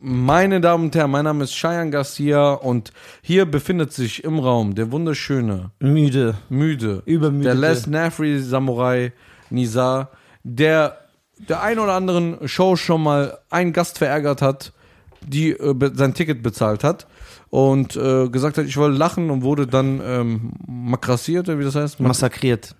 Meine Damen und Herren, mein Name ist Cheyenne Garcia und hier befindet sich im Raum der wunderschöne, Müde. müde, Übermüdete. der Les Nafri Samurai Nizar, der der ein oder anderen Show schon mal einen Gast verärgert hat, die äh, be- sein Ticket bezahlt hat und äh, gesagt hat, ich will lachen und wurde dann ähm, makrassiert, oder wie das heißt. Massakriert.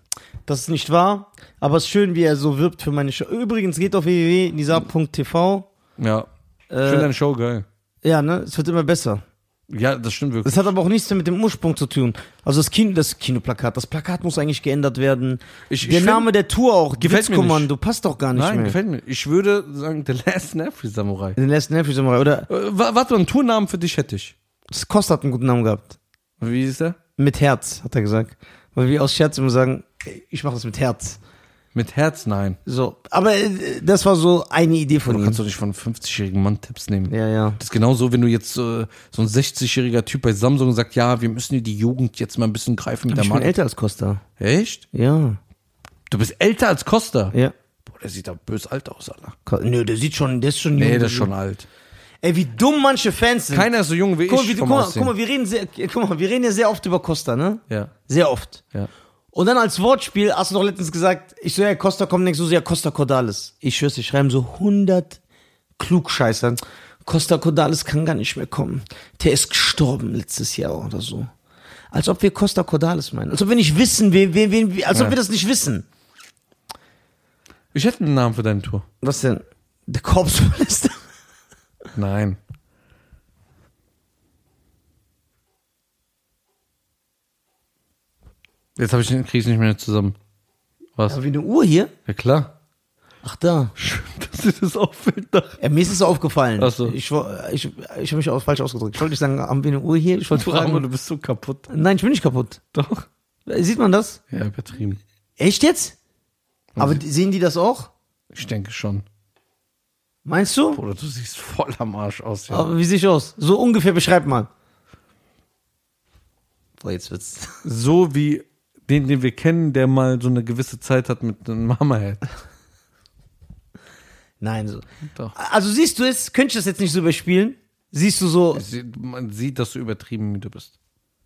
Das ist nicht wahr, aber es ist schön, wie er so wirbt für meine Show. Übrigens geht auf www.nisa.tv. ja, ich finde Äh, deine Show geil. ja, ne, es wird immer besser. Ja, das stimmt wirklich. Das hat aber auch nichts mehr mit dem Ursprung zu tun. Also das, Kino, das Kinoplakat, das Plakat muss eigentlich geändert werden. Ich- ich der find- Name der Tour auch, Gefällt mir passt doch gar nicht Nein, mehr. gefällt mir. Ich würde sagen, The Last Nafri Samurai. Den letzten Nerv Samurai. Oder Äh, wa- warte, einen Tournamen für dich hätte ich. das Costa hat einen guten Namen gehabt. Wie ist der? Mit Herz, hat er gesagt. Weil wir aus Scherz immer sagen, ich mache das mit Herz. Mit Herz, nein. So, aber äh, das war so eine Idee von Du ihm. kannst doch nicht von einem 50-jährigen Mann Tipps nehmen. Ja, ja. Das ist genauso, wenn du jetzt äh, so ein 60-jähriger Typ bei Samsung sagt, ja, wir müssen die Jugend jetzt mal ein bisschen greifen mit der ich bin Marke. älter als Costa. Echt? Ja. Du bist älter als Costa? Ja. Boah, der sieht doch bös alt aus, Alter. Nö, der sieht schon, der ist schon Nee, jung. der ist schon alt. Ey, wie dumm manche Fans sind. Keiner ist so jung wie guck, mal, ich wie, vom guck, mal, Aussehen. guck mal, wir reden sehr, guck mal, wir reden ja sehr oft über Costa, ne? Ja, Sehr oft. ja. Und dann als Wortspiel hast du doch letztens gesagt, ich so, ja, Costa kommt denkst du so, ja, Costa Cordalis. Ich schwör's, dir, schreiben so 100 Klugscheißern. Costa Cordalis kann gar nicht mehr kommen. Der ist gestorben letztes Jahr oder so. Als ob wir Costa Cordalis meinen. Als ob wir nicht wissen, wen, wen, wen, als ob Ja. wir das nicht wissen. Ich hätte einen Namen für deine Tour. Was denn? Der Korpsmolester. Nein. Jetzt habe ich den krieg ich nicht mehr zusammen. Was? Aber wie eine Uhr hier? Ja klar. Ach da. Schön, dass dir das auffällt. Ja, mir ist es aufgefallen. Ach so. Ich, ich, ich habe mich auch falsch ausgedrückt. Ich wollte nicht sagen, haben wir eine Uhr hier? Ich wollte Du Arme, fragen. du bist so kaputt. Nein, ich bin nicht kaputt. Doch. Sieht man das? Ja, übertrieben. Echt jetzt? Aber die, sehen die das auch? Ich denke schon. Meinst du? Oder du siehst voll am Arsch aus. Ja. Aber wie sehe ich aus? So ungefähr beschreib mal. Boah, jetzt wird's. So wie den, den wir kennen, der mal so eine gewisse Zeit hat mit einem Mama-Head. Nein, so. Doch. Also siehst du es, könnte ich das jetzt nicht so überspielen? Siehst du so, Man sieht, dass du übertrieben müde bist.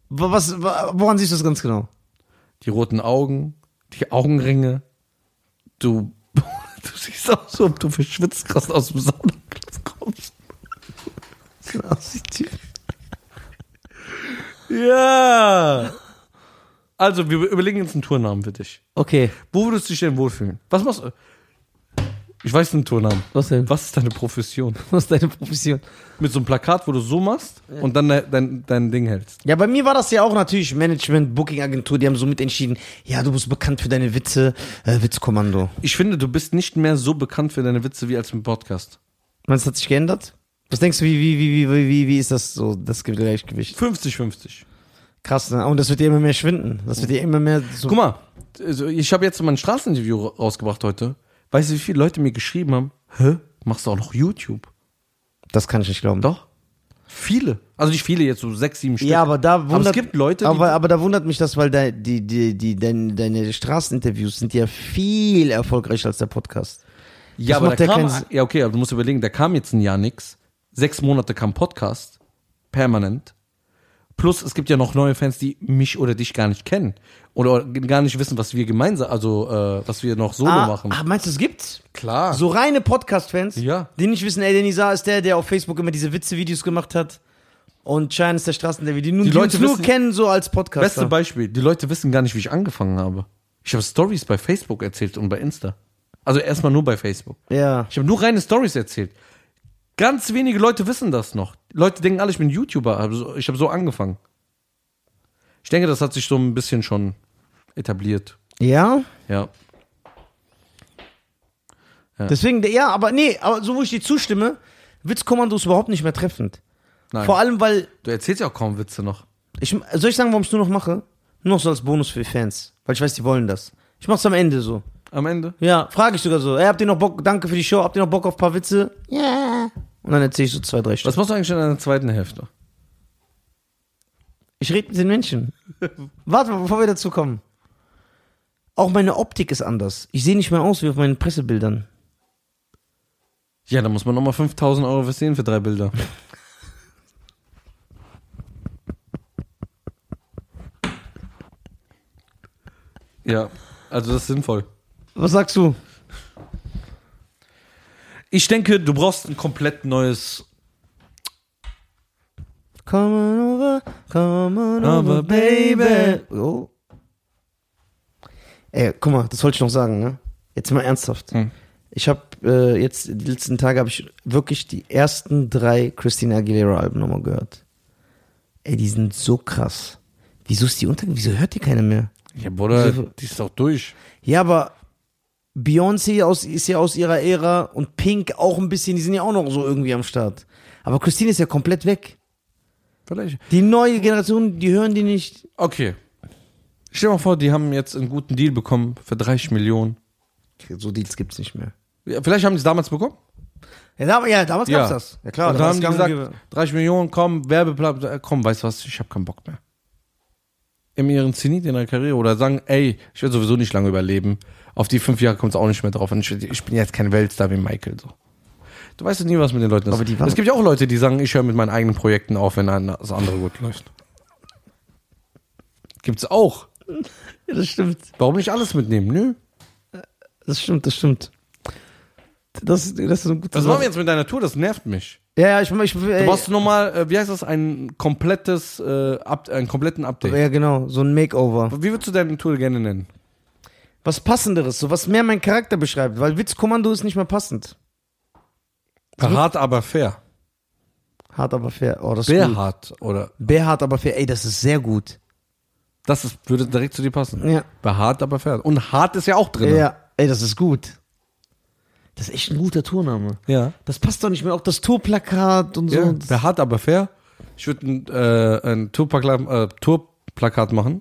wa- was, wa- woran siehst du das ganz genau? Die roten Augen, die Augenringe. Du, du siehst aus, als ob du verschwitzt krass aus dem Saunaplatz kommst. Ja. Also, wir überlegen jetzt einen Tournamen für dich. Okay, Wo würdest du dich denn wohlfühlen? Was machst du? Ich weiß einen Tournamen. was denn? Was ist deine Profession? Was ist deine Profession? Mit so einem Plakat, wo du so machst und dann dein, dein, dein Ding hältst. Ja, bei mir war das ja auch natürlich Management, Booking-Agentur, die haben so mitentschieden, ja, du bist bekannt für deine Witze, äh, Witzkommando. Ich finde, du bist nicht mehr so bekannt für deine Witze wie als im Podcast. Meinst du, hat sich geändert? Was denkst du, wie, wie, wie, wie, wie, wie ist das so, das Gleichgewicht? 50-50. Krass, ne? Und das wird ja immer mehr schwinden. Das wird ja immer mehr so. Guck mal, also ich habe jetzt mal ein Straßeninterview ra- rausgebracht heute. Weißt du, wie viele Leute mir geschrieben haben? Hä? Machst du auch noch YouTube? Das kann ich nicht glauben. Doch. Viele. Also nicht viele, jetzt so sechs, sieben Stück. Ja, aber da wundert, Aber es gibt Leute, aber, aber da wundert mich das, weil da, die, die, die, deine, deine Straßeninterviews sind ja viel erfolgreicher als der Podcast. ja, das aber da ja kam, ja, okay, aber du musst überlegen, da kam jetzt ein Jahr nix. Sechs Monate kam Podcast. Permanent. Plus, es gibt ja noch neue Fans, die mich oder dich gar nicht kennen. Oder gar nicht wissen, was wir gemeinsam, also, äh, was wir noch solo Ah, machen. ah, meinst du, es gibt's? Klar. So reine Podcast-Fans, Ja. die nicht wissen, ey, der Nisa ist der, der auf Facebook immer diese Witze-Videos gemacht hat. Und Cheyenne ist der Straßeninterview, die, Die die, Leute uns nur wissen- kennen so als Podcaster. Beste Beispiel, die Leute wissen gar nicht, wie ich angefangen habe. Ich habe Stories bei Facebook erzählt und bei Insta. Also erstmal nur bei Facebook. Ja. Ich habe nur reine Stories erzählt. Ganz wenige Leute wissen das noch. Leute denken alle, ich bin YouTuber. Ich habe so angefangen. Ich denke, das hat sich so ein bisschen schon etabliert. Ja? Ja. Deswegen, ja, aber nee, aber so wo ich dir zustimme, Witzkommando ist überhaupt nicht mehr treffend. Nein. Vor allem, weil Du erzählst ja auch kaum Witze noch. Ich, soll ich sagen, warum ich es nur noch mache? Nur noch so als Bonus für die Fans. Weil ich weiß, die wollen das. Ich mach's am Ende so. Am Ende. Ja, frage ich sogar so. Ey, habt ihr noch Bock, danke für die Show, habt ihr noch Bock auf ein paar Witze? Ja. Und dann erzähle ich so zwei, drei Stück. Was machst du eigentlich in deiner zweiten Hälfte? Ich rede mit den Menschen. Warte mal, bevor wir dazu kommen. Auch meine Optik ist anders. Ich sehe nicht mehr aus wie auf meinen Pressebildern. Ja, da muss man nochmal 5000 Euro versehen für drei Bilder. ja, also das ist sinnvoll. Was sagst du? Ich denke, du brauchst ein komplett neues. Come on over, come on Over, baby. Oh. Ey, guck mal, das wollte ich noch sagen, ne? Jetzt mal ernsthaft. Hm. Ich habe äh, jetzt die letzten Tage habe ich wirklich die ersten drei Christina Aguilera Alben nochmal gehört. Ey, die sind so krass. Wieso ist die unter? Wieso hört die keine mehr? Ja, Bruder, Wieso- die ist doch durch. Ja, aber Beyoncé aus, ist ja aus ihrer Ära und Pink auch ein bisschen, die sind ja auch noch so irgendwie am Start. Aber Christine ist ja komplett weg. Vielleicht. Die neue Generation, die hören die nicht. Okay. Stell dir mal vor, die haben jetzt einen guten Deal bekommen für 30 Millionen. So Deals gibt's nicht mehr. Ja, vielleicht haben die es damals bekommen. Ja, da, ja damals Ja. gab's das. Ja klar, Und da dann haben die gesagt, gäbe. 30 Millionen, komm, Werbeplan, äh, komm, weißt du was, ich habe keinen Bock mehr. Im ihren Zenit in der Karriere oder sagen, ey, ich werde sowieso nicht lange überleben. Auf die fünf Jahre kommt es auch nicht mehr drauf. Und ich, ich bin jetzt kein Weltstar wie Michael. So. Du weißt ja nie, was mit den Leuten ist. Aber die waren- es gibt ja auch Leute, die sagen, ich höre mit meinen eigenen Projekten auf, wenn das andere gut läuft. Gibt's auch. Ja, das stimmt. Warum nicht alles mitnehmen? Nö. Das stimmt, das stimmt. Das, das ist ein guter Was machen wir jetzt mit deiner Tour? Das nervt mich. Ja, ja, ich, ich, Du brauchst nochmal, äh, wie heißt das, ein komplettes, äh, Up, einen kompletten Update. Ja, genau, so ein Makeover. Wie würdest du deine Tour gerne nennen? Was passenderes, so was mehr meinen Charakter beschreibt, weil Witzkommando ist nicht mehr passend. Hart, aber fair. Hart aber fair. Oh, das ist gut. Oder Bärhart aber fair. Ey, das ist sehr gut. das ist, würde direkt zu dir passen. Ja. Behaart, aber fair. Und hart ist ja auch drin. Ja, ey, das ist gut. Das ist echt ein guter Tourname. Ja. Das passt doch nicht mehr. Auch das Tourplakat und so. ja. Das- Behaart, aber fair. Ich würde ein, äh, ein Tourplakat, äh, Tourplakat machen,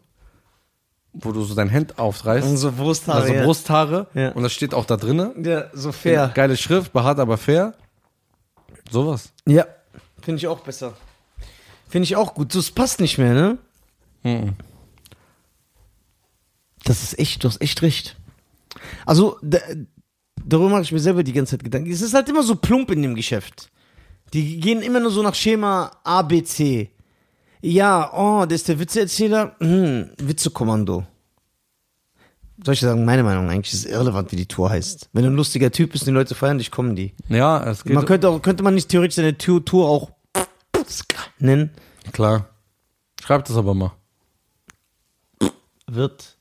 wo du so dein Hand aufreißt. Und so Brusthaare. also ja. Brusthaare. Ja. Und das steht auch da drinnen. Ja, so fair. Geile Schrift, behaart, aber fair. Sowas. Ja. Finde ich auch besser. Finde ich auch gut. Das passt nicht mehr, ne? Mhm. Das ist echt, du hast echt recht. Also, da, darüber mache ich mir selber die ganze Zeit Gedanken. Es ist halt immer so plump in dem Geschäft. Die gehen immer nur so nach Schema A, B, C. Ja, oh, der ist der Witzeerzähler. Hm, Witzekommando. Soll ich sagen, meine Meinung eigentlich ist irrelevant, wie die Tour heißt. Wenn du ein lustiger Typ bist und die Leute feiern dich, kommen die. Ja, es geht. Man könnte, auch, könnte man nicht theoretisch seine Tour, Tour auch nennen? Klar. Schreib das aber mal. Wird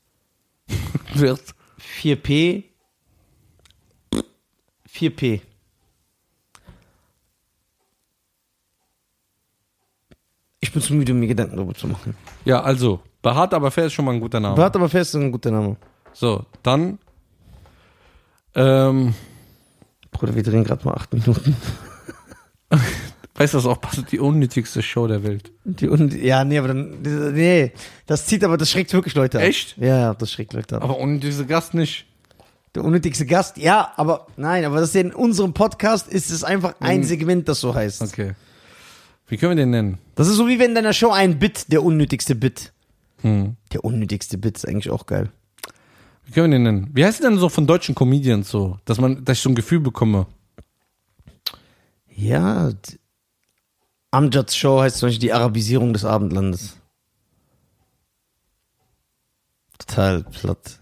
Wird. 4P 4P. Ich bin zu müde, um mir Gedanken darüber zu machen. Ja, also, behaart, aber fair ist schon mal ein guter Name. Warte aber fest, ist ein guter Name. So, dann. Ähm, Bruder, wir drehen gerade mal acht Minuten. weißt du, was auch passt? Die unnötigste Show der Welt. Die, ja, nee, aber dann, nee, das zieht aber, das schreckt wirklich Leute ab. Echt? Ja, ja, das schreckt Leute ab. Aber ohne diese Gast nicht. Der unnötigste Gast, ja, aber, nein, aber das ist ja in unserem Podcast ist es einfach ein Segment, das so heißt. Okay. Wie können wir den nennen? Das ist so wie wenn in deiner Show ein Bit, der unnötigste Bit. Hm. Der unnötigste Bit ist eigentlich auch geil. Wie können wir den nennen? Wie heißt denn so von deutschen Comedians so? Dass man, dass ich so ein Gefühl bekomme. Ja, Amjads Show heißt zum Beispiel die Arabisierung des Abendlandes. Total platt.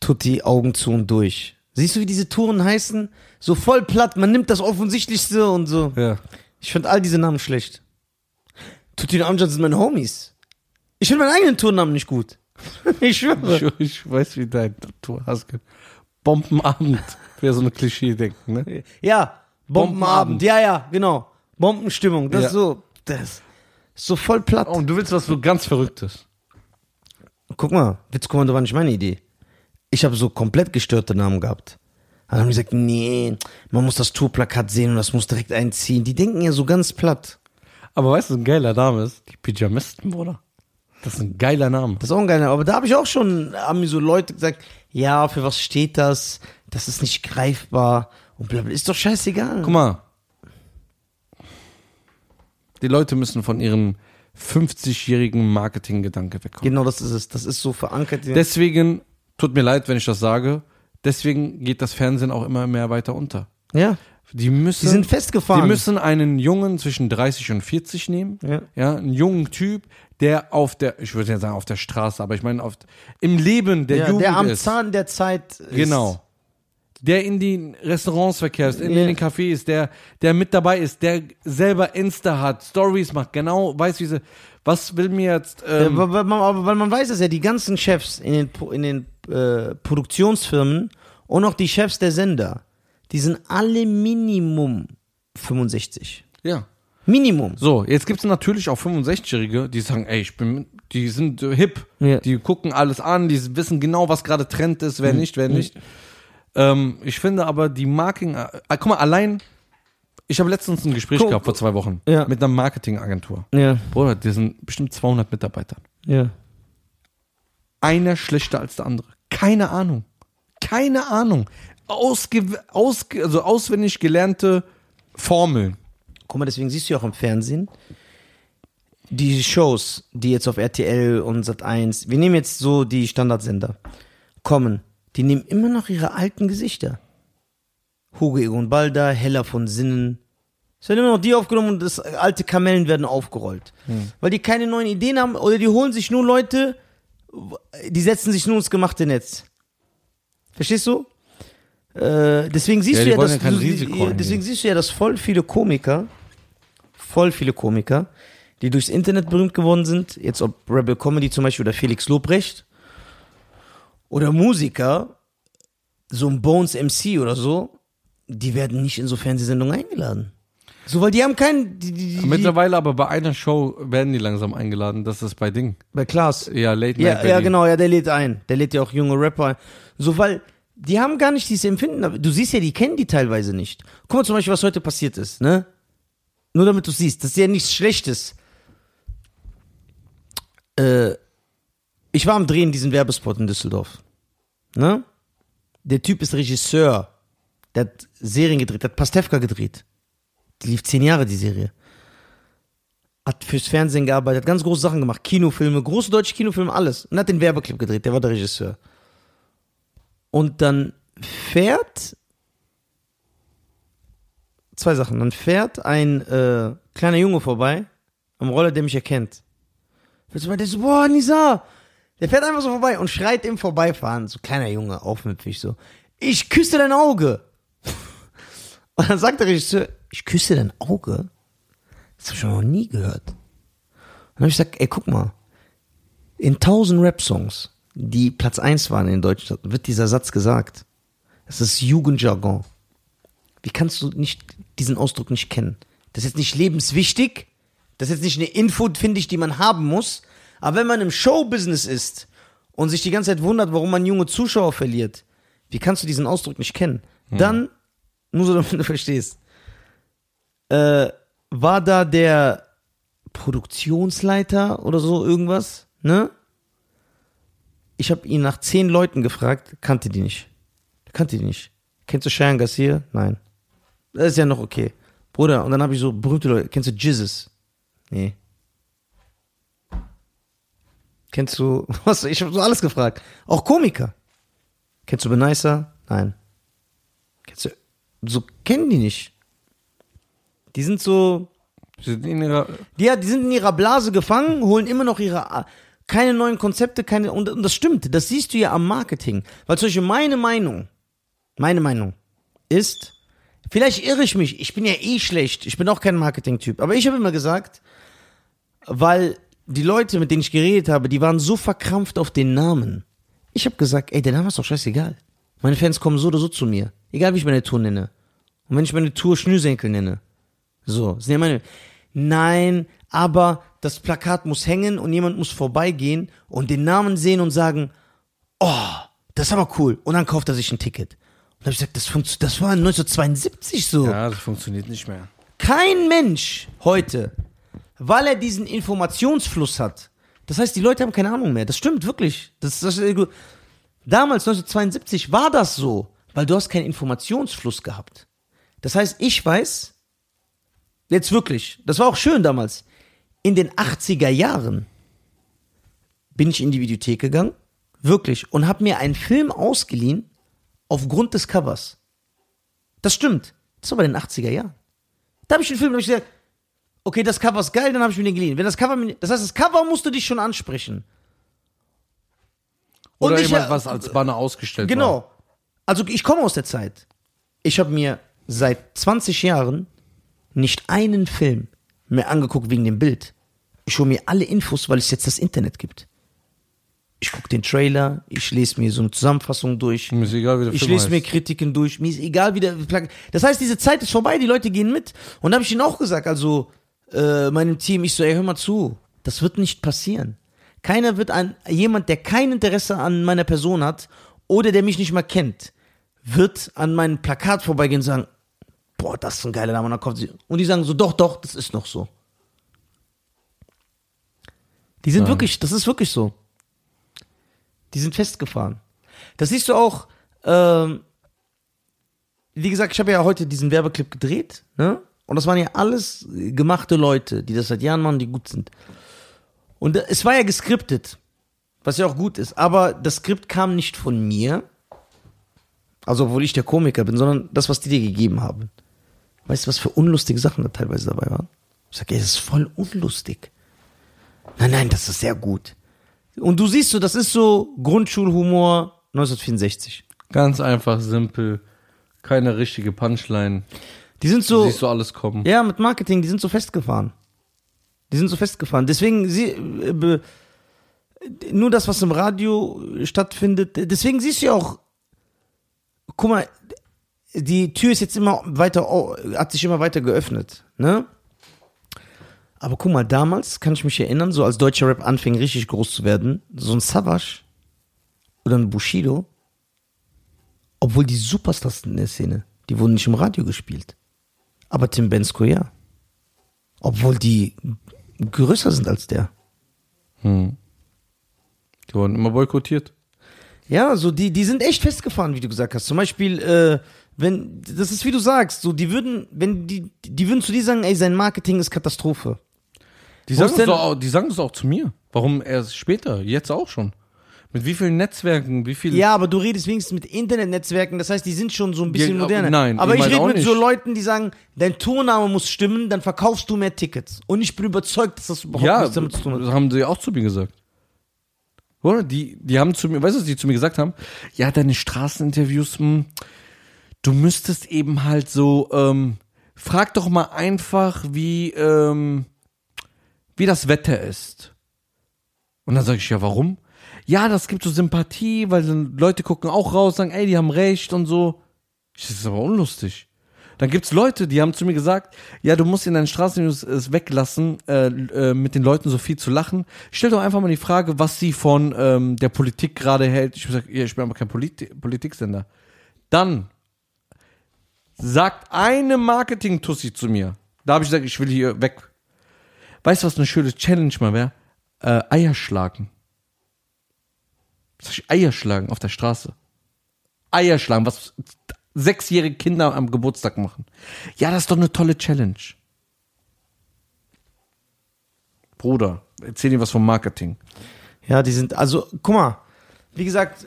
Tutti, Augen zu und durch. Siehst du, wie diese Touren heißen? So voll platt, man nimmt das Offensichtlichste und so. Ja. Ich finde all diese Namen schlecht. Tutti und Amjad sind meine Homies. Ich finde meinen eigenen Tournamen nicht gut. Ich schwöre. Ich, ich weiß, wie dein Tour hast. Bombenabend. Wäre so eine Klischee-Denken, ne? Ja, Bombenabend. Bombenabend. Ja, ja, genau. Bombenstimmung. Das Ja. ist so, das ist so voll platt. Oh, und du willst was so ganz Verrücktes. Guck mal, Witzkommando war nicht meine Idee. Ich habe so komplett gestörte Namen gehabt. Dann haben die gesagt, nee, man muss das Tourplakat sehen und das muss direkt einziehen. Die denken ja so ganz platt. Aber weißt du, was ein geiler Name ist? Die Pyjamisten, Bruder. Das ist ein geiler Name. Das ist auch ein geiler. Aber da habe ich auch schon, haben mir so Leute gesagt, ja, für was steht das? Das ist nicht greifbar. Und bla bla. Ist doch scheißegal. Guck mal. Die Leute müssen von ihrem 50-jährigen Marketinggedanke wegkommen. Genau, das ist es. Das ist so verankert. Deswegen, tut mir leid, wenn ich das sage, deswegen geht das Fernsehen auch immer mehr weiter unter. Ja. Die müssen, Die sind festgefahren. Die müssen einen Jungen zwischen 30 und 40 nehmen. Ja. Ja, einen jungen Typ, der auf der, ich würde ja sagen auf der Straße, aber ich meine auf, im Leben der ja, Jugend der am ist. Zahn der Zeit ist. Genau. Der in die Restaurants verkehrt, in, Ja. den Cafés, der, der mit dabei ist, der selber Insta hat, Stories macht, genau weiß, wie sie, was will mir jetzt, Äh, ähm, weil, weil, man, aber weil man weiß es ja, die ganzen Chefs in den, in den äh, Produktionsfirmen und auch die Chefs der Sender, die sind alle Minimum 65. ja. Minimum. So, jetzt gibt es natürlich auch 65-Jährige, die sagen, ey, ich bin, die sind äh, hip, Ja. die gucken alles an, die wissen genau, was gerade Trend ist, wer nicht, wer nicht. Ähm, ich finde aber die Marketing, äh, guck mal, allein, ich habe letztens ein Gespräch Guck- gehabt vor zwei Wochen Ja. mit einer Marketingagentur. Ja, Bruder, die sind bestimmt 200 Mitarbeiter. ja. Einer schlechter als der andere. Keine Ahnung. Keine Ahnung. Ausge, ausge, also auswendig gelernte Formeln. Guck mal, deswegen siehst du ja auch im Fernsehen die Shows, die jetzt auf RTL und Sat1, wir nehmen jetzt so die Standardsender, kommen, die nehmen immer noch ihre alten Gesichter. Hugo Egon Balder, Hella von Sinnen. Es werden immer noch die aufgenommen und das alte Kamellen werden aufgerollt. Weil die keine neuen Ideen haben oder die holen sich nur Leute, die setzen sich nur ins gemachte Netz. Verstehst du? Äh, deswegen siehst Ja, du ja, dass ja du, deswegen siehst du ja, dass voll viele Komiker, voll viele Komiker, die durchs Internet berühmt geworden sind, jetzt ob Rebel Comedy zum Beispiel oder Felix Lobrecht oder Musiker, so ein Bones MC oder so, die werden nicht in so Fernsehsendungen eingeladen. So, weil die haben keinen, die, die, Mittlerweile aber bei einer Show werden die langsam eingeladen. Das ist bei Ding. bei Klaas. Ja, Late Night Ja, ja, genau, ja, der lädt ein. Der lädt ja auch junge Rapper ein. So, weil die haben gar nicht dieses Empfinden. Du siehst ja, die kennen die teilweise nicht. Guck mal zum Beispiel, was heute passiert ist, ne? Nur damit du siehst, das ist ja nichts Schlechtes. Äh, ich war am Drehen diesen Werbespot in Düsseldorf. Ne? Der Typ ist Regisseur. Der hat Serien gedreht, der hat Pastewka gedreht. Die lief zehn Jahre, die Serie. Hat fürs Fernsehen gearbeitet, hat ganz große Sachen gemacht. Kinofilme, große deutsche Kinofilme, alles. Und hat den Werbeclip gedreht, der war der Regisseur. Und dann fährt zwei Sachen. Dann fährt ein äh, kleiner Junge vorbei am Roller, der mich erkennt. Der so, boah, Nisa! Der fährt einfach so vorbei und schreit im Vorbeifahren, so kleiner Junge, aufmüpfig so, ich küsse dein Auge. Und dann sagt der Regisseur, ich küsse dein Auge? Das habe ich noch nie gehört. Und dann habe ich gesagt, ey, guck mal, in tausend Rap-Songs, die Platz eins waren in Deutschland, wird dieser Satz gesagt. Das ist Jugendjargon. Wie kannst du nicht diesen Ausdruck nicht kennen? Das ist jetzt nicht lebenswichtig. Das ist jetzt nicht eine Info, finde ich, die man haben muss. Aber wenn man im Showbusiness ist und sich die ganze Zeit wundert, warum man junge Zuschauer verliert, wie kannst du diesen Ausdruck nicht kennen? Dann, nur so damit du verstehst, äh, war da der Produktionsleiter oder so irgendwas, ne? Ich habe ihn nach zehn Leuten gefragt, kannte die nicht. Kannte die nicht. Kennst du Cheyenne Garcia? Nein. Das ist ja noch okay. Bruder, und dann habe ich so berühmte Leute. Kennst du Jizzes? Nee. Kennst du, was? Ich habe so alles gefragt. Auch Komiker. Kennst du Benicer? Nein. So kennen die nicht. Die sind so, Sie sind in ihrer, die, ja, die sind in ihrer Blase gefangen, holen immer noch ihre, keine neuen Konzepte, keine, und, und das stimmt, das siehst du ja am Marketing. Weil zum Beispiel meine Meinung, meine Meinung ist, vielleicht irre ich mich, ich bin ja eh schlecht, ich bin auch kein Marketing-Typ, aber ich habe immer gesagt, weil die Leute, mit denen ich geredet habe, die waren so verkrampft auf den Namen. Ich habe gesagt, ey, der Name ist doch scheißegal. Meine Fans kommen so oder so zu mir. Egal wie ich meine Tour nenne. Und wenn ich meine Tour Schnürsenkel nenne. So, sind ja meine. Nein, aber das Plakat muss hängen und jemand muss vorbeigehen und den Namen sehen und sagen, oh, das ist aber cool. Und dann kauft er sich ein Ticket. Und dann habe ich gesagt, das, funkt, das war 1972 so. ja, das funktioniert nicht mehr. Kein Mensch heute, weil er diesen Informationsfluss hat. Das heißt, die Leute haben keine Ahnung mehr. Das stimmt wirklich. Das, das, damals, 1972, war das so, weil du hast keinen Informationsfluss gehabt. Das heißt, ich weiß, jetzt wirklich, das war auch schön damals, in den 80er Jahren bin ich in die Videothek gegangen, wirklich, und habe mir einen Film ausgeliehen aufgrund des Covers. Das stimmt. Das war bei den 80er Jahren. Da habe ich den Film, da hab ich gesagt, okay, das Cover ist geil, dann habe ich mir den geliehen. Wenn das Cover, das heißt, das Cover musste dich schon ansprechen. Und Oder ich- jemand, was als Banner ausgestellt war. Genau. Also ich komme aus der Zeit. Ich habe mir seit 20 Jahren nicht einen Film mehr angeguckt wegen dem Bild. Ich hole mir alle Infos, weil es jetzt das Internet gibt. Ich gucke den Trailer, ich lese mir so eine Zusammenfassung durch. Mir ist egal, wie der Ich Film lese mir heißt. Kritiken durch, mir ist egal, wie der Plag Das heißt, diese Zeit ist vorbei, die Leute gehen mit. Und da habe ich ihnen auch gesagt, also äh, meinem Team, ich so, ey, hör mal zu, das wird nicht passieren. Keiner wird an jemand, der kein Interesse an meiner Person hat oder der mich nicht mal kennt, wird an meinem Plakat vorbeigehen und sagen, boah, das ist ein geiler Name. Und dann kommt sie. Und die sagen so, doch, doch, das ist noch so. Die sind Ja. wirklich, das ist wirklich so. Die sind festgefahren. Das siehst du auch, ähm, wie gesagt, ich habe ja heute diesen Werbeclip gedreht, ne? Und das waren ja alles gemachte Leute, die das seit Jahren machen, die gut sind. Und es war ja geskriptet, was ja auch gut ist, aber das Skript kam nicht von mir, also obwohl ich der Komiker bin, sondern das, was die dir gegeben haben. Weißt du, was für unlustige Sachen da teilweise dabei waren? Ich sag, ey, das ist voll unlustig. Nein, nein, das ist sehr gut. Und du siehst so, das ist so Grundschulhumor 1964. Ganz einfach, simpel. Keine richtige Punchline. Die sind Du so, siehst du alles kommen. ja, mit Marketing, die sind so festgefahren. Die sind so festgefahren. Deswegen, sie, äh, nur das, was im Radio stattfindet, deswegen siehst du ja auch, guck mal, die Tür ist jetzt immer weiter, hat sich immer weiter geöffnet, ne? Aber guck mal, damals kann ich mich erinnern, so als deutscher Rap anfing richtig groß zu werden, so ein Savage oder ein Bushido, obwohl die Superstars in der Szene, die wurden nicht im Radio gespielt. Aber Tim Bensko ja. Obwohl die größer sind als der. Hm. Die wurden immer boykottiert. Ja, so die, die sind echt festgefahren, wie du gesagt hast. Zum Beispiel, äh, wenn, das ist wie du sagst, so die würden, wenn die, die würden zu dir sagen, ey, sein Marketing ist Katastrophe. Die sagen, es auch, die sagen es auch zu mir. Warum erst später? Jetzt auch schon. Mit wie vielen Netzwerken, wie viel. Ja, aber du redest wenigstens mit Internetnetzwerken, das heißt, die sind schon so ein bisschen Ja, moderner. nein, aber ich ich rede mit so nicht. Leuten, die sagen, dein Turname muss stimmen, dann verkaufst du mehr Tickets. Und ich bin überzeugt, dass das überhaupt ja nichts damit zu tun hat. das haben sie auch zu mir gesagt. Oder? Die, die haben zu mir, weißt du, was die zu mir gesagt haben? Ja, deine Straßeninterviews, hm, du müsstest eben halt so, ähm, frag doch mal einfach, wie, ähm, wie das Wetter ist. Und dann sage ich, ja, warum? Ja, das gibt so Sympathie, weil Leute gucken auch raus, sagen, ey, die haben recht und so. Das ist aber unlustig. Dann gibt's Leute, die haben zu mir gesagt, ja, du musst in deinen Straßennews es weglassen, äh, äh, mit den Leuten so viel zu lachen. Stell doch einfach mal die Frage, was sie von ähm, der Politik gerade hält. Ich sag, ja, ich bin aber kein Politi Politiksender. Dann sagt eine Marketing-Tussi zu mir. Da habe ich gesagt, ich will hier weg. Weißt du, was eine schöne Challenge mal wäre? Äh, Eier schlagen. Eier schlagen auf der Straße. Eier schlagen, was sechsjährige Kinder am Geburtstag machen. Ja, das ist doch eine tolle Challenge. Bruder, erzähl dir was vom Marketing. Ja, die sind, also, guck mal, wie gesagt,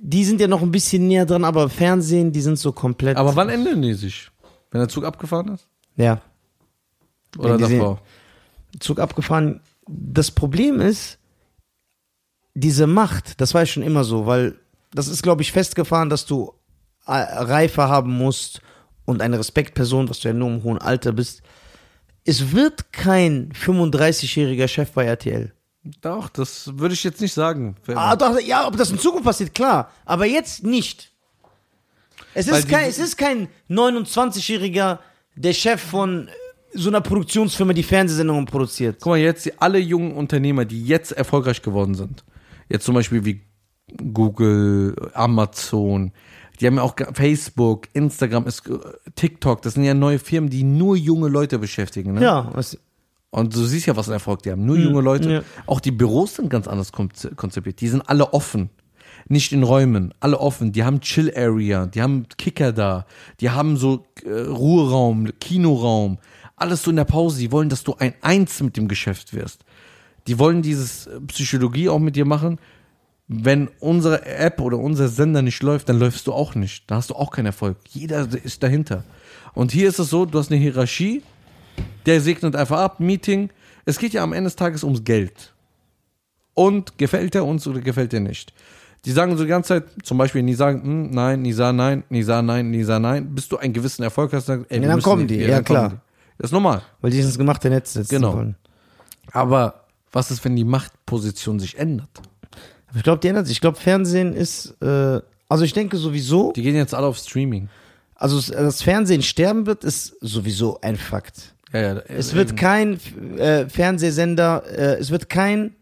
die sind ja noch ein bisschen näher dran, aber Fernsehen, die sind so komplett. Aber wann ändern die sich? Wenn der Zug abgefahren ist? Ja, Oder davor? Zug abgefahren. Das Problem ist, diese Macht, das war ja schon immer so, weil das ist, glaube ich, festgefahren, dass du äh, Reife haben musst und eine Respektperson, was du ja nur im hohen Alter bist. Es wird kein 35-jähriger Chef bei RTL. Doch, das würde ich jetzt nicht sagen. Ah, doch, ja, ob das in Zukunft passiert, klar. Aber jetzt nicht. Es ist, kein, es ist kein 29-jähriger, der Chef von so einer Produktionsfirma, die Fernsehsendungen produziert. Guck mal, jetzt alle jungen Unternehmer, die jetzt erfolgreich geworden sind, jetzt zum Beispiel wie Google, Amazon, die haben ja auch Facebook, Instagram, ist, TikTok, das sind ja neue Firmen, die nur junge Leute beschäftigen. Ne? Ja, Und du siehst ja, was ein Erfolg die haben. Nur junge Leute. ja. Auch die Büros sind ganz anders konzipiert. Die sind alle offen. Nicht in Räumen. Alle offen. Die haben Chill Area. Die haben Kicker da. Die haben so äh, Ruheraum, Kinoraum. Alles so in der Pause. Die wollen, dass du ein Eins mit dem Geschäft wirst. Die wollen dieses äh, Psychologie auch mit dir machen. Wenn unsere App oder unser Sender nicht läuft, dann läufst du auch nicht. Da hast du auch keinen Erfolg. Jeder ist dahinter. Und hier ist es so, du hast eine Hierarchie, der segnet einfach ab, Meeting. Es geht ja am Ende des Tages ums Geld. Und gefällt er uns oder gefällt er nicht? Die sagen so die ganze Zeit, zum Beispiel, nie sagen, hm, nein, Nisa, nein, Nisa, nein, Nisa, nein, bis du einen gewissen Erfolg hast, dann, ey, Ja, dann kommen die, ja, dann klar. die. Das ist normal. Weil die ins gemachte Netz setzen Genau. wollen. Aber was ist, wenn die Machtposition sich ändert? Ich glaube, die ändert sich. Ich glaube, Fernsehen ist, äh, also ich denke sowieso, Die gehen jetzt alle auf Streaming. also das Fernsehen sterben wird, ist sowieso ein Fakt. Ja, ja, Es wird kein äh, Fernsehsender, äh, es wird kein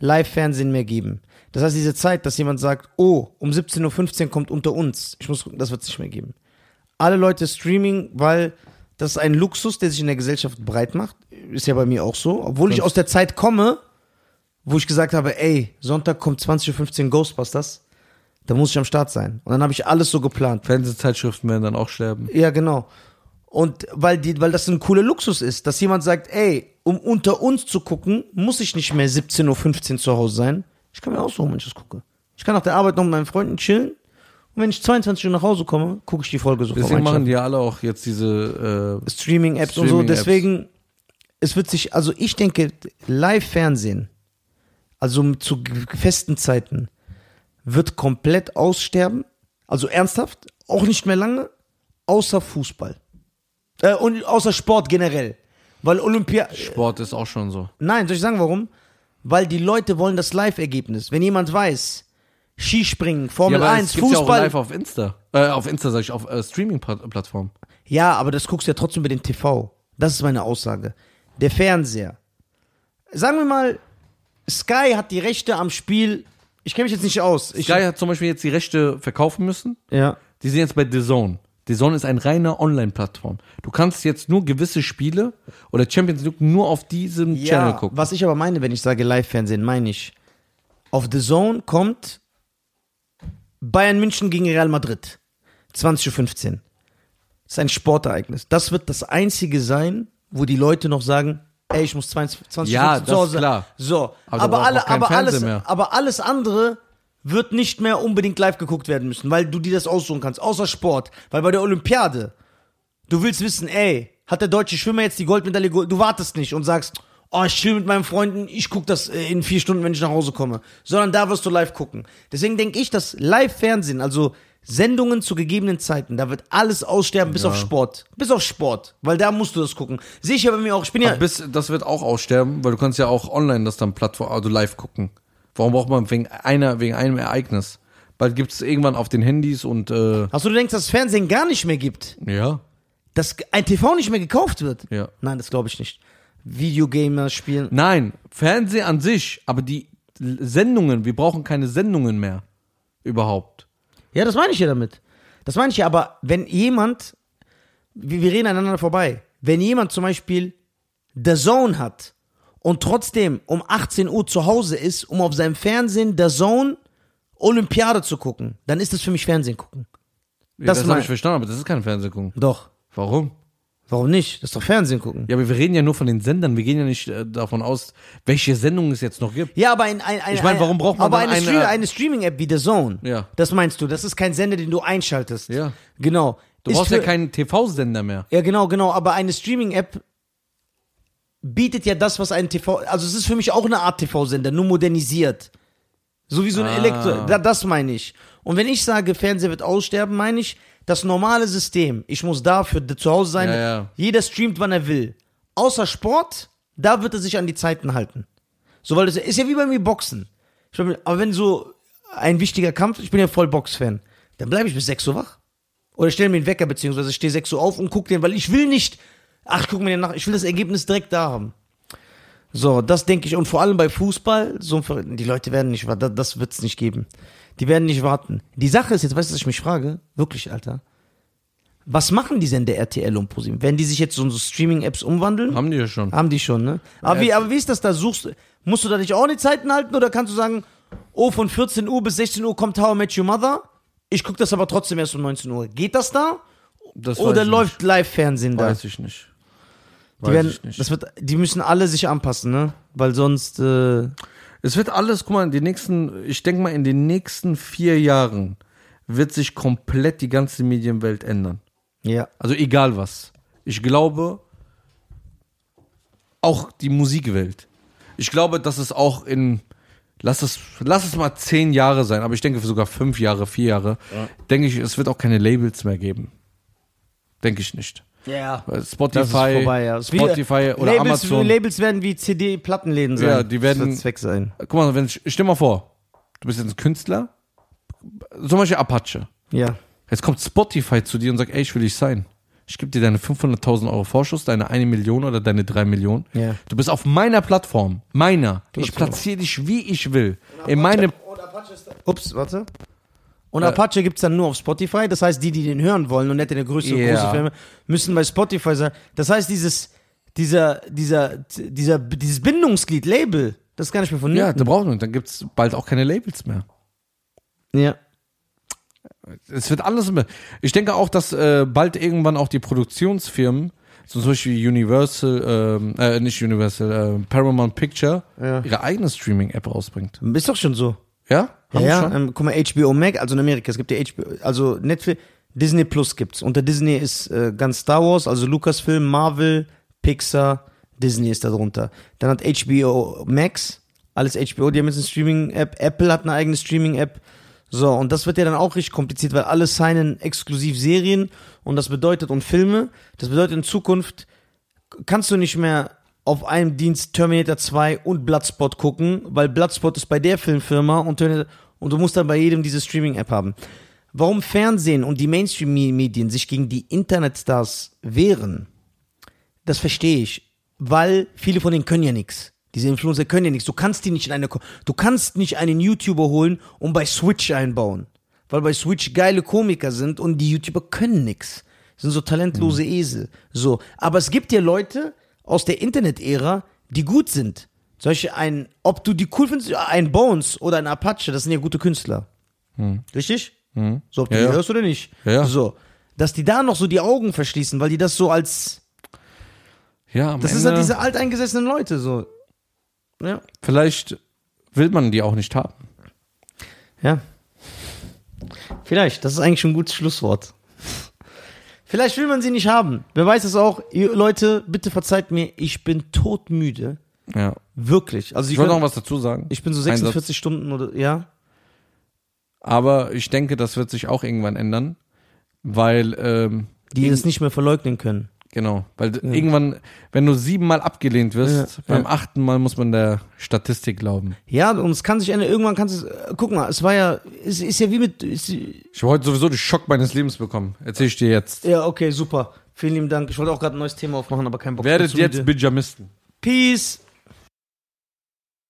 Live-Fernsehen mehr geben. Das heißt, diese Zeit, dass jemand sagt, oh, um 17.15 Uhr kommt unter uns, ich muss, gucken, das wird es nicht mehr geben. Alle Leute Streaming, weil das ist ein Luxus, der sich in der Gesellschaft breit macht. Ist ja bei mir auch so. Obwohl ich aus der Zeit komme, wo ich gesagt habe, ey, Sonntag kommt 20.15 Uhr Ghostbusters, da muss ich am Start sein. Und dann habe ich alles so geplant. Fernsehzeitschriften werden dann auch sterben. Ja, genau. Und weil die, weil das ein cooler Luxus ist, dass jemand sagt, ey, um unter uns zu gucken, muss ich nicht mehr 17.15 Uhr zu Hause sein. Ich kann mir aussuchen, wenn ich das gucke. Ich kann nach der Arbeit noch mit meinen Freunden chillen. Und wenn ich 22 Uhr nach Hause komme, gucke ich die Folge so Deswegen machen die ja alle auch jetzt diese äh, Streaming-Apps und so. Deswegen, es wird sich, also ich denke, Live-Fernsehen, also zu festen Zeiten, wird komplett aussterben. Also ernsthaft, auch nicht mehr lange, außer Fußball. Äh, und außer Sport generell. Weil Olympia. Sport ist auch schon so. Nein, soll ich sagen warum? Weil die Leute wollen das Live-Ergebnis. Wenn jemand weiß, Skispringen, Formel aber 1, es gibt's ja auch Fußball. live auf Insta. Äh, auf Insta sag ich, auf äh, Streaming-Plattformen. Ja, aber das guckst du ja trotzdem über den TV. Das ist meine Aussage. Der Fernseher. Sagen wir mal, Sky hat die Rechte am Spiel. Ich kenne mich jetzt nicht aus. Ich, Sky hat zum Beispiel jetzt die Rechte verkaufen müssen. ja. Die sind jetzt bei The Zone. The Zone ist ein reiner Online-Plattform. Du kannst jetzt nur gewisse Spiele oder Champions League nur auf diesem Channel ja, gucken. was ich aber meine, wenn ich sage Live-Fernsehen, meine ich, auf The Zone kommt Bayern München gegen Real Madrid. 20.15 Uhr. Das ist ein Sportereignis. Das wird das einzige sein, wo die Leute noch sagen, ey, ich muss 20, 20 Ja, zu Hause klar. So, Aber aber, alle, aber, alles, mehr. aber alles andere wird nicht mehr unbedingt live geguckt werden müssen, weil du dir das aussuchen kannst, außer Sport. Weil bei der Olympiade, du willst wissen, ey, hat der deutsche Schwimmer jetzt die Goldmedaille? Du wartest nicht und sagst, oh, ich chill mit meinen Freunden, ich guck das äh, in vier Stunden, wenn ich nach Hause komme. Sondern da wirst du live gucken. Deswegen denke ich, dass Live-Fernsehen, also Sendungen zu gegebenen Zeiten, da wird alles aussterben, bis auf Sport. Bis auf Sport. Weil da musst du das gucken. Sehe ich ja bei mir auch, ich bin ja. Bis, das wird auch aussterben, weil du kannst ja auch online das dann Plattform, also live gucken. Warum braucht man wegen einer, wegen einem Ereignis? Bald gibt es irgendwann auf den Handys und äh, Achso, du denkst, dass es Fernsehen gar nicht mehr gibt? ja, Dass ein TV nicht mehr gekauft wird? ja. Nein, das glaube ich nicht. Videogamer spielen. Nein, Fernsehen an sich, aber die Sendungen, wir brauchen keine Sendungen mehr. Überhaupt. Ja, das meine ich ja damit. Das meine ich ja, aber wenn jemand, wir, wir reden aneinander vorbei, wenn jemand zum Beispiel The Zone hat und trotzdem um 18 Uhr zu Hause ist, um auf seinem Fernsehen The Zone Olympiade zu gucken, dann ist das für mich Fernsehen gucken. Ja, Das das habe ich verstanden, aber das ist kein Fernsehen gucken. Doch. Warum? Warum nicht? Das ist doch Fernsehen gucken. Ja, aber wir reden ja nur von den Sendern. Wir gehen ja nicht äh, davon aus, welche Sendungen es jetzt noch gibt. Ja, aber ein, ein, ein, Ich meine, warum braucht man aber eine, eine- Stream, eine Streaming-App wie The Zone? Ja. Das meinst du? Das ist kein Sender, den du einschaltest. Ja. Genau. Du Ist brauchst ja für- keinen TV-Sender mehr. Ja, genau, genau. Aber eine Streaming-App bietet ja das, was ein TV. Also, es ist für mich auch eine Art TV-Sender, nur modernisiert. So wie so ein Ah. Elektro. Da, das meine ich. Und wenn ich sage, Fernseher wird aussterben, meine ich das normale System. Ich muss dafür zu Hause sein. Ja, ja. Jeder streamt, wann er will. Außer Sport, da wird er sich an die Zeiten halten. So, weil das ist ja wie bei mir Boxen. Mein, aber wenn so ein wichtiger Kampf, ich bin ja voll Box-Fan, dann bleibe ich bis 6 Uhr wach. Oder stelle mir einen Wecker, beziehungsweise stehe 6 Uhr auf und gucke den, weil ich will nicht, ach, guck mir den nach, ich will das Ergebnis direkt da haben. So, das denke ich. Und vor allem bei Fußball, so die Leute werden nicht warten, das wird's nicht geben. Die werden nicht warten. Die Sache ist jetzt, weißt du, was ich mich frage? Wirklich, Alter. Was machen die Sender RTL und ProSieben? Werden die sich jetzt so so Streaming-Apps umwandeln? Haben die ja schon. Haben die schon, ne? Aber, wie, aber wie ist das da? Suchst, musst du da nicht auch an die Zeiten halten oder kannst du sagen, oh, von 14 Uhr bis 16 Uhr kommt How I Met Your Mother? Ich gucke das aber trotzdem erst um 19 Uhr. Geht das da? Das oder läuft Live-Fernsehen da? Weiß ich nicht. Die, Weiß werden, ich nicht. Das wird, die müssen alle sich anpassen, ne? Weil sonst, äh, Es wird alles, guck mal, in den nächsten, ich denke mal, in den nächsten vier Jahren wird sich komplett die ganze Medienwelt ändern. Ja. Also egal was. Ich glaube, auch die Musikwelt. Ich glaube, dass es auch in, lass es, lass es mal zehn Jahre sein, aber ich denke sogar fünf Jahre, vier Jahre, denke ich, es wird auch keine Labels mehr geben. Denke ich nicht. Ja. Das ist Spotify, vorbei, ja. Ist wie- Spotify oder Labels, Amazon. Labels werden wie CD-Plattenläden sein. Ja, die werden- Das weg sein. Guck mal, wenn stell mal vor, du bist jetzt ein Künstler, zum Beispiel Apache. Ja. Jetzt kommt Spotify zu dir und sagt, ey, ich will dich sein. Ich gebe dir deine 500.000 Euro Vorschuss, deine eine Million oder deine drei Millionen. Ja. Du bist auf meiner Plattform, meiner. Ich platziere dich, wie ich will. In meine, Ups, warte. Und Apache gibt's dann nur auf Spotify. Das heißt, die, die den hören wollen und nicht in der größte Ja. große Filme, müssen bei Spotify sein. Das heißt, dieses, dieser, dieser, dieser, dieses Bindungsglied, Label, das ist gar nicht mehr von ja, da braucht man, dann gibt's bald auch keine Labels mehr. ja. Es wird alles mehr. Ich denke auch, dass äh, bald irgendwann auch die Produktionsfirmen, so zum Beispiel Universal, ähm, äh, nicht Universal, äh, Paramount Picture, Ja. ihre eigene Streaming-App rausbringt. Ist doch schon so. Ja? Ja, Haben ja schon? ähm, guck mal, HBO Max, also in Amerika, es gibt ja HBO, also Netflix, Disney Plus gibt's. Unter Disney ist äh, ganz Star Wars, also Lucasfilm, Marvel, Pixar, Disney ist da drunter. Dann hat HBO Max, alles HBO, die haben jetzt eine Streaming-App. Apple hat eine eigene Streaming-App. So, und das wird ja dann auch richtig kompliziert, weil alle signen exklusiv Serien und das bedeutet, und Filme, das bedeutet in Zukunft, kannst du nicht mehr auf einem Dienst Terminator 2 und Bloodspot gucken, weil Bloodspot ist bei der Filmfirma und, Terminator- und du musst dann bei jedem diese Streaming-App haben. Warum Fernsehen und die Mainstream-Medien sich gegen die Internetstars wehren, das verstehe ich, weil viele von denen können ja nichts. Diese Influencer können ja nichts. Du kannst die nicht in eine, du kannst nicht einen YouTuber holen und bei Switch einbauen, weil bei Switch geile Komiker sind und die YouTuber können nichts. Sind so talentlose Esel. So, aber es gibt ja Leute aus der Internet-Ära, die gut sind. Solche ein, ob du die cool findest, ein Bones oder ein Apache, das sind ja gute Künstler. Richtig? So, ob du Ja, die ja. hörst oder nicht. Ja. So. Dass die da noch so die Augen verschließen, weil die das so als, Ja, das Ende, ist halt diese alteingesessenen Leute, so. Ja. vielleicht will man die auch nicht haben. Ja. Vielleicht, das ist eigentlich schon ein gutes Schlusswort. Vielleicht will man sie nicht haben. Wer weiß es auch. Ihr Leute, bitte verzeiht mir, ich bin todmüde. Ja. Wirklich. Also ich, Ich wollte noch was dazu sagen. ich bin so Ein 46 Satz. Stunden oder, ja. Aber ich denke, das wird sich auch irgendwann ändern, weil, ähm, Die es nicht mehr verleugnen können. Genau, weil irgendwann, wenn du siebenmal abgelehnt wirst, Ja, beim ja. achten Mal muss man der Statistik glauben. Ja, und es kann sich ändern. Irgendwann kannst du, guck mal, es war ja, es ist ja wie mit, ist, Ich habe heute sowieso den Schock meines Lebens bekommen. Erzähl ich dir jetzt. ja, okay, super. Vielen lieben Dank. Ich wollte auch gerade ein neues Thema aufmachen, aber kein Bock. Werdet jetzt müde. Pyjamisten. Peace.